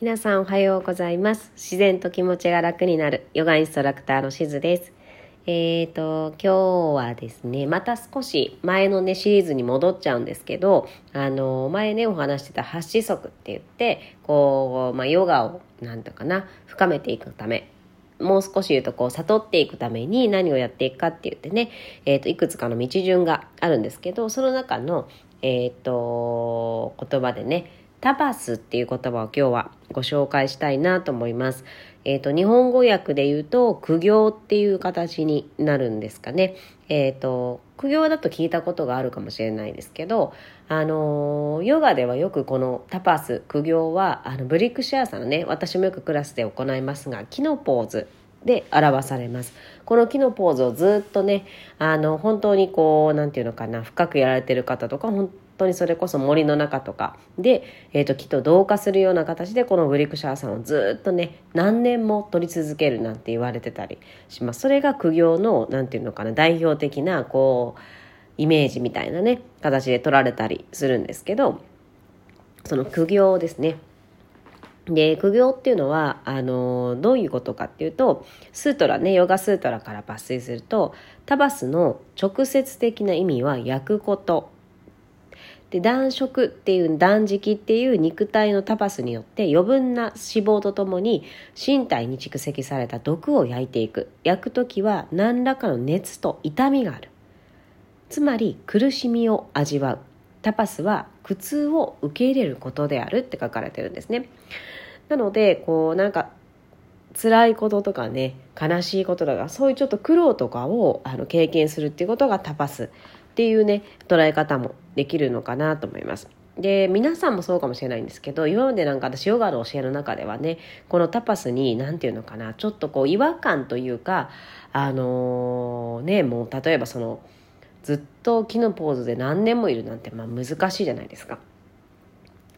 皆さんおはようございます。自然と気持ちが楽になるヨガインストラクターのしずです。えーと、今日はですね、また少し前のね、シリーズに戻っちゃうんですけど、あの、前ね、お話してた8子則って言って、こう、まあ、ヨガを、なんとかな、深めていくため、もう少し言うと、こう、悟っていくために何をやっていくかって言ってね、えーと、いくつかの道順があるんですけど、その中の、えーと、言葉でね、タパスっていう言葉を今日はご紹介したいなと思います。えっ、と、日本語訳で言うと、苦行っていう形になるんですかね。えっ、と、苦行だと聞いたことがあるかもしれないですけど、あの、ヨガではよくこのタパス、苦行は、あの、ブリックシェアさんね、私もよくクラスで行いますが、木のポーズで表されます。この木のポーズをずっとね、あの、本当にこう、なんていうのかな、深くやられてる方とか、本当にそれこそ森の中とかで、えーと、木と同化するような形でこのブリクシャーさんをずっとね何年も取り続けるなんて言われてたりします。それが苦行のなんていうのかな代表的なこうイメージみたいなね形で取られたりするんですけどその苦行ですね。で苦行っていうのはあのどういうことかっていうとスートラねヨガスートラから抜粋するとタバスの直接的な意味は焼くこと。で断食っていう断食っていう肉体のタパスによって余分な脂肪とともに身体に蓄積された毒を焼いていく。焼く時は何らかの熱と痛みがある。つまり苦しみを味わう。タパスは苦痛を受け入れることである。って書かれてるんですね。なのでこうなんか辛いこととかね悲しいこととかそういうちょっと苦労とかをあの経験するっていうことがタパス。っていうね捉え方もできるのかなと思います。で皆さんもそうかもしれないんですけど今までなんか私ヨガの教えの中ではねこのタパスに何て言うのかなちょっとこう違和感というかあのー、ねもう例えばそのずっと木のポーズで何年もいるなんてまあ難しいじゃないですか。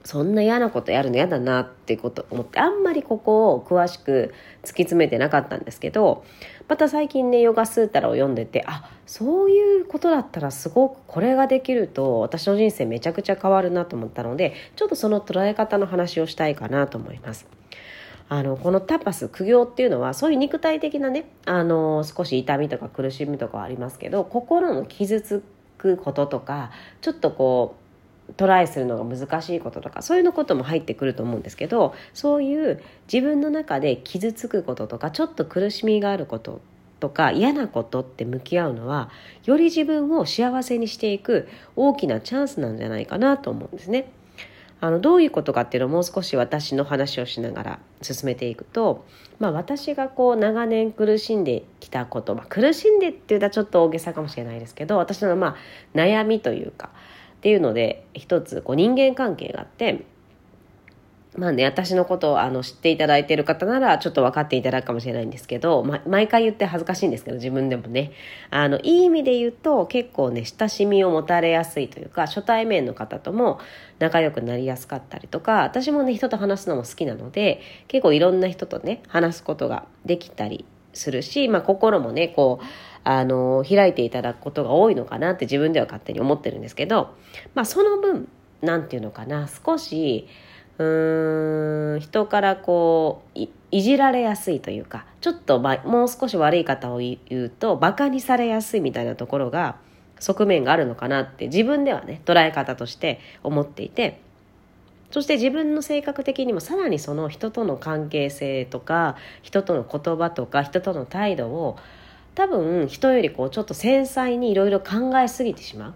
そんな嫌なことやるの嫌だなってこと思ってあんまりここを詳しく突き詰めてなかったんですけどまた最近ねヨガスータラを読んでてあそういうことだったらすごくこれができると私の人生めちゃくちゃ変わるなと思ったのでちょっとその捉え方の話をしたいかなと思います。あのこのタパス苦行っていうのはそういう肉体的なねあの少し痛みとか苦しみとかはありますけど心の傷つくこととかちょっとこうトライするのが難しいこととかそういうのことも入ってくると思うんですけどそういう自分の中で傷つくこととかちょっと苦しみがあることとか嫌なことって向き合うのはより自分を幸せにしていく大きなチャンスなんじゃないかなと思うんですね。あのどういうことかっていうのをもう少し私の話をしながら進めていくと、まあ、私がこう長年苦しんできたこと、まあ、苦しんでって言ったらちょっと大げさかもしれないですけど私のまあ悩みというかっていうので一つこう人間関係があってまあね私のことをあの知っていただいている方ならちょっと分かっていただくかもしれないんですけど、ま、毎回言って恥ずかしいんですけど自分でもね。あのいい意味で言うと結構ね親しみを持たれやすいというか初対面の方とも仲良くなりやすかったりとか私もね人と話すのも好きなので結構いろんな人とね話すことができたりするし、まあ、心もねこうあの開いていただくことが多いのかなって自分では勝手に思ってるんですけど、まあ、その分何て言うのかな少しうーん人からこういいじられやすいというかちょっと、まあ、もう少し悪い方を言うとバカにされやすいみたいなところが側面があるのかなって自分ではね捉え方として思っていてそして自分の性格的にもさらにその人との関係性とか人との言葉とか人との態度を多分人よりこうちょっと繊細にいろいろ考えすぎてしまう。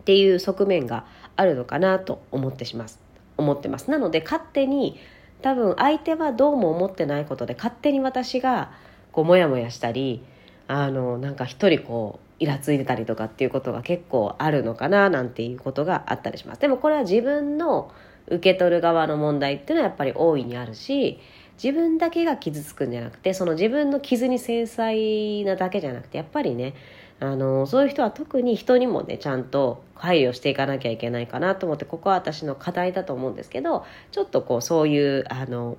っていう側面があるのかなと思ってします。思ってます。なので勝手に多分相手はどうも思ってないことで勝手に私がこうモヤモヤしたりあのなんか一人こうイラついてたりとかっていうことが結構あるのかななんていうことがあったりします。でもこれは自分の受け取る側の問題っていうのはやっぱり大いにあるし自分だけが傷つくんじゃなくてその自分の傷に繊細なだけじゃなくてやっぱりねあのそういう人は特に人にもねちゃんと配慮していかなきゃいけないかなと思ってここは私の課題だと思うんですけどちょっとこうそういうあの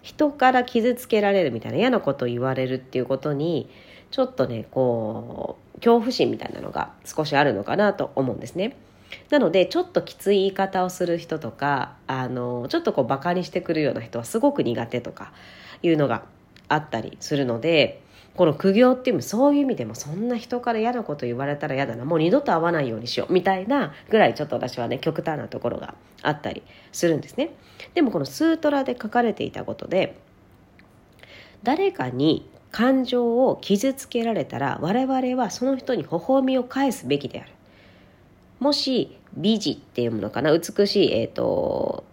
人から傷つけられるみたいな嫌なことを言われるっていうことにちょっとねこう恐怖心みたいなのが少しあるのかなと思うんですね。なのでちょっときつい言い方をする人とかあのちょっとこうバカにしてくるような人はすごく苦手とかいうのがあったりするのでこの苦行っていうそういう意味でもそんな人から嫌なこと言われたら嫌だなもう二度と会わないようにしようみたいなぐらいちょっと私はね極端なところがあったりするんですね。でもこのスートラで書かれていたことで誰かに感情を傷つけられたら我々はその人に微笑みを返すべきである。もし美字っていうものかな？美しい、えーと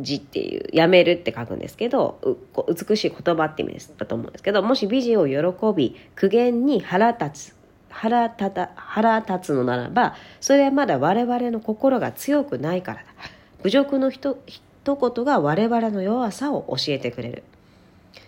字っていうやめるって書くんですけど美しい言葉って意味ですだと思うんですけどもし美人を喜び苦言に腹立つ腹立た腹立つのならばそれはまだ我々の心が強くないからだ。侮辱のひと一言が我々の弱さを教えてくれる。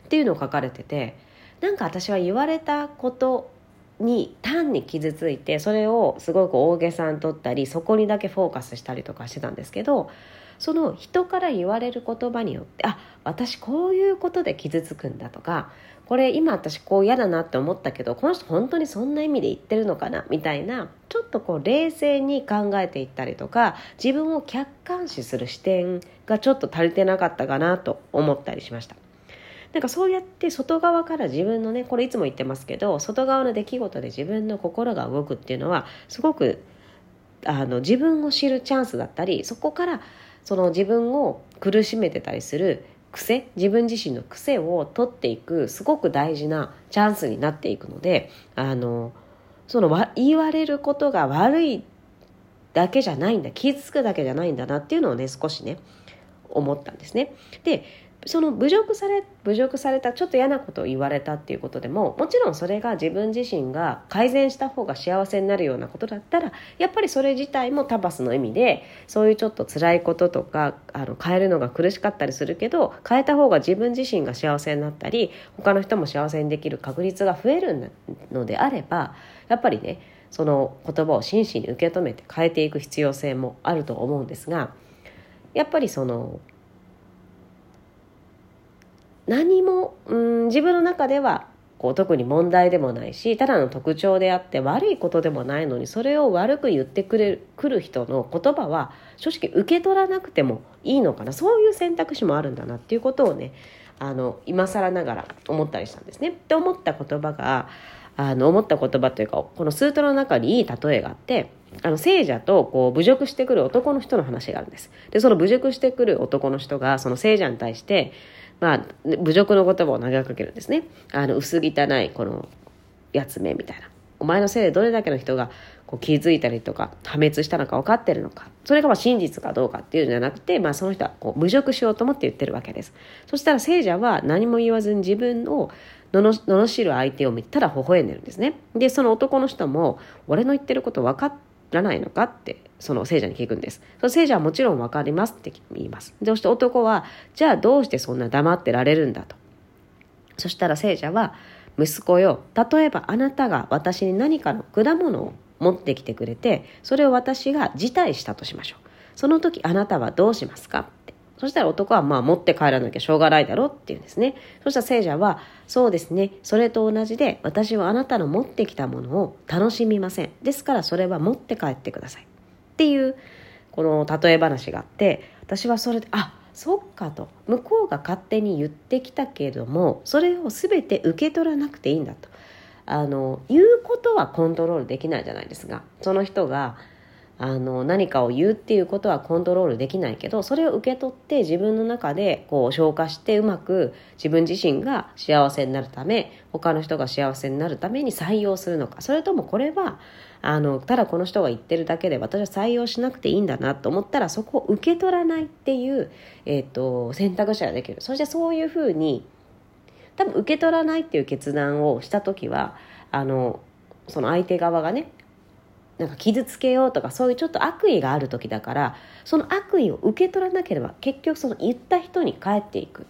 っていうのを書かれててなんか私は言われたことに単に傷ついてそれをすごく大げさに取ったりそこにだけフォーカスしたりとかしてたんですけどその人から言われる言葉によってあ私こういうことで傷つくんだとかこれ今私こう嫌だなって思ったけどこの人本当にそんな意味で言ってるのかなみたいなちょっとこう冷静に考えていったりとか自分を客観視する視点がちょっと足りてなかったかなと思ったりしました。なんかそうやって外側から自分のねこれいつも言ってますけど外側の出来事で自分の心が動くっていうのはすごくあの自分を知るチャンスだったりそこからその自分を苦しめてたりする癖自分自身の癖を取っていくすごく大事なチャンスになっていくのであのその言われることが悪いだけじゃないんだ傷つくだけじゃないんだなっていうのをね少しね思ったんですね。でその侮辱され侮辱されたちょっと嫌なことを言われたっていうことでももちろんそれが自分自身が改善した方が幸せになるようなことだったらやっぱりそれ自体もタパスの意味でそういうちょっと辛いこととかあの変えるのが苦しかったりするけど変えた方が自分自身が幸せになったり他の人も幸せにできる確率が増えるのであればやっぱりねその言葉を真摯に受け止めて変えていく必要性もあると思うんですがやっぱりその何もうん自分の中ではこう特に問題でもないしただの特徴であって悪いことでもないのにそれを悪く言ってくれくる人の言葉は正直受け取らなくてもいいのかなそういう選択肢もあるんだなっていうことをねあの今更ながら思ったりしたんですね。って思った言葉があの思った言葉というかこのスートの中にいい例えがあってあの聖者とこう侮辱してくる男の人の話があるんです。でその侮辱してくる男の人がその聖者に対してまあ、侮辱の言葉を投げかけるんですね。あの、薄汚い、この、やつめみたいな。お前のせいでどれだけの人がこう気づいたりとか破滅したのか分かってるのかそれがま真実かどうかっていうんじゃなくて、まあ、その人はこう侮辱しようと思って言ってるわけですそしたら聖者は何も言わずに自分を罵る相手を見たら微笑んでるんですねでその男の人も俺の言ってること分からないのかってその聖者に聞くんです。その聖者はもちろん分かりますって言います。そして男は、じゃあどうしてそんな黙ってられるんだと。そしたら聖者は、息子よ、例えばあなたが私に何かの果物を持ってきてくれて、それを私が辞退したとしましょう。その時あなたはどうしますか？そしたら男はまあ持って帰らなきゃしょうがないだろうっていうんですね。そしたら聖者は、そうですね、それと同じで私はあなたの持ってきたものを楽しみません。ですからそれは持って帰ってください。っていうこの例え話があって、私はそれで、あそっかと向こうが勝手に言ってきたけれどもそれを全て受け取らなくていいんだと。あの言うことはコントロールできないじゃないですか。その人があの何かを言うっていうことはコントロールできないけどそれを受け取って自分の中でこう消化してうまく自分自身が幸せになるため他の人が幸せになるために採用するのか。それともこれはあのただこの人が言ってるだけで私は採用しなくていいんだなと思ったらそこを受け取らないっていう、えーと、選択肢ができるそしてそういうふうに多分受け取らないっていう決断をした時はあのその相手側がねなんか傷つけようとかそういうちょっと悪意がある時だからその悪意を受け取らなければ結局その言った人に返っていく。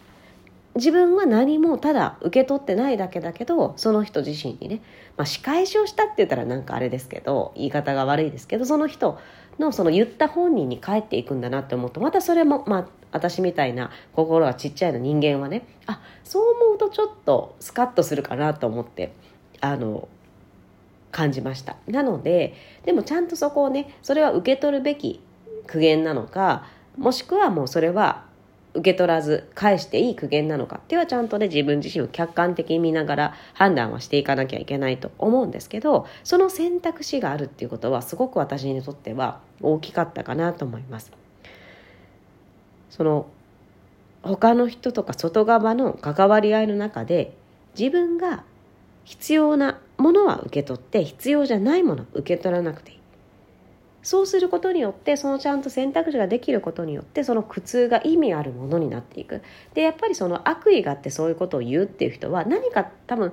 自分は何もただ受け取ってないだけだけどその人自身にね、まあ、仕返しをしたって言ったらなんかあれですけど言い方が悪いですけどその人のその言った本人に返っていくんだなって思うとまたそれもまあ私みたいな心がちっちゃいの人間はねあそう思うとちょっとスカッとするかなと思ってあの感じました。なのででもちゃんとそこをねそれは受け取るべき苦言なのかもしくはもうそれは受け取らず返していい苦言なのかっていうのはちゃんとね自分自身を客観的に見ながら判断はしていかなきゃいけないと思うんですけどその選択肢があるっていうことはすごく私にとっては大きかったかなと思います。その他の人とか外側の関わり合いの中で自分が必要なものは受け取って必要じゃないもの受け取らなくていいそうすることによってそのちゃんと選択肢ができることによってその苦痛が意味あるものになっていくでやっぱりその悪意があってそういうことを言うっていう人は何か多分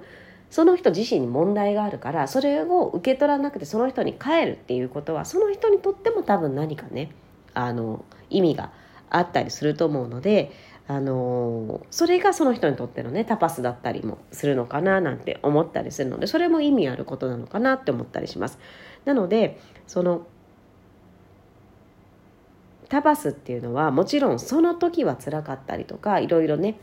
その人自身に問題があるからそれを受け取らなくてその人に帰るっていうことはその人にとっても多分何かねあの意味があったりすると思うのであのそれがその人にとってのねタパスだったりもするのかななんて思ったりするのでそれも意味あることなのかなって思ったりします。なのでそのタパスっていうのはもちろんその時は辛かったりとかいろいろね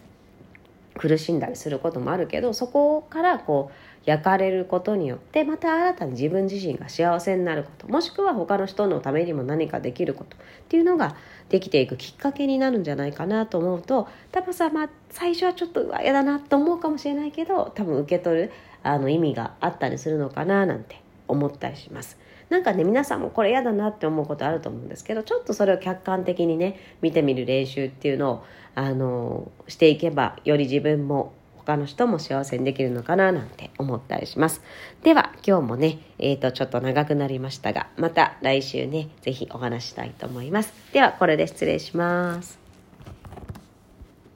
苦しんだりすることもあるけどそこからこう焼かれることによってまた新たに自分自身が幸せになることもしくは他の人のためにも何かできることっていうのができていくきっかけになるんじゃないかなと思うと多分さ、まあ、最初はちょっとうわ嫌だなと思うかもしれないけど多分受け取るあの意味があったりするのかななんて思ったりします。なんかね皆さんもこれ嫌だなって思うことあると思うんですけどちょっとそれを客観的にね見てみる練習っていうのをあのしていけばより自分も他の人も幸せにできるのかななんて思ったりします。では今日もね、え、ー、とちょっと長くなりましたがまた来週ね是非お話したいと思います。ではこれで失礼します。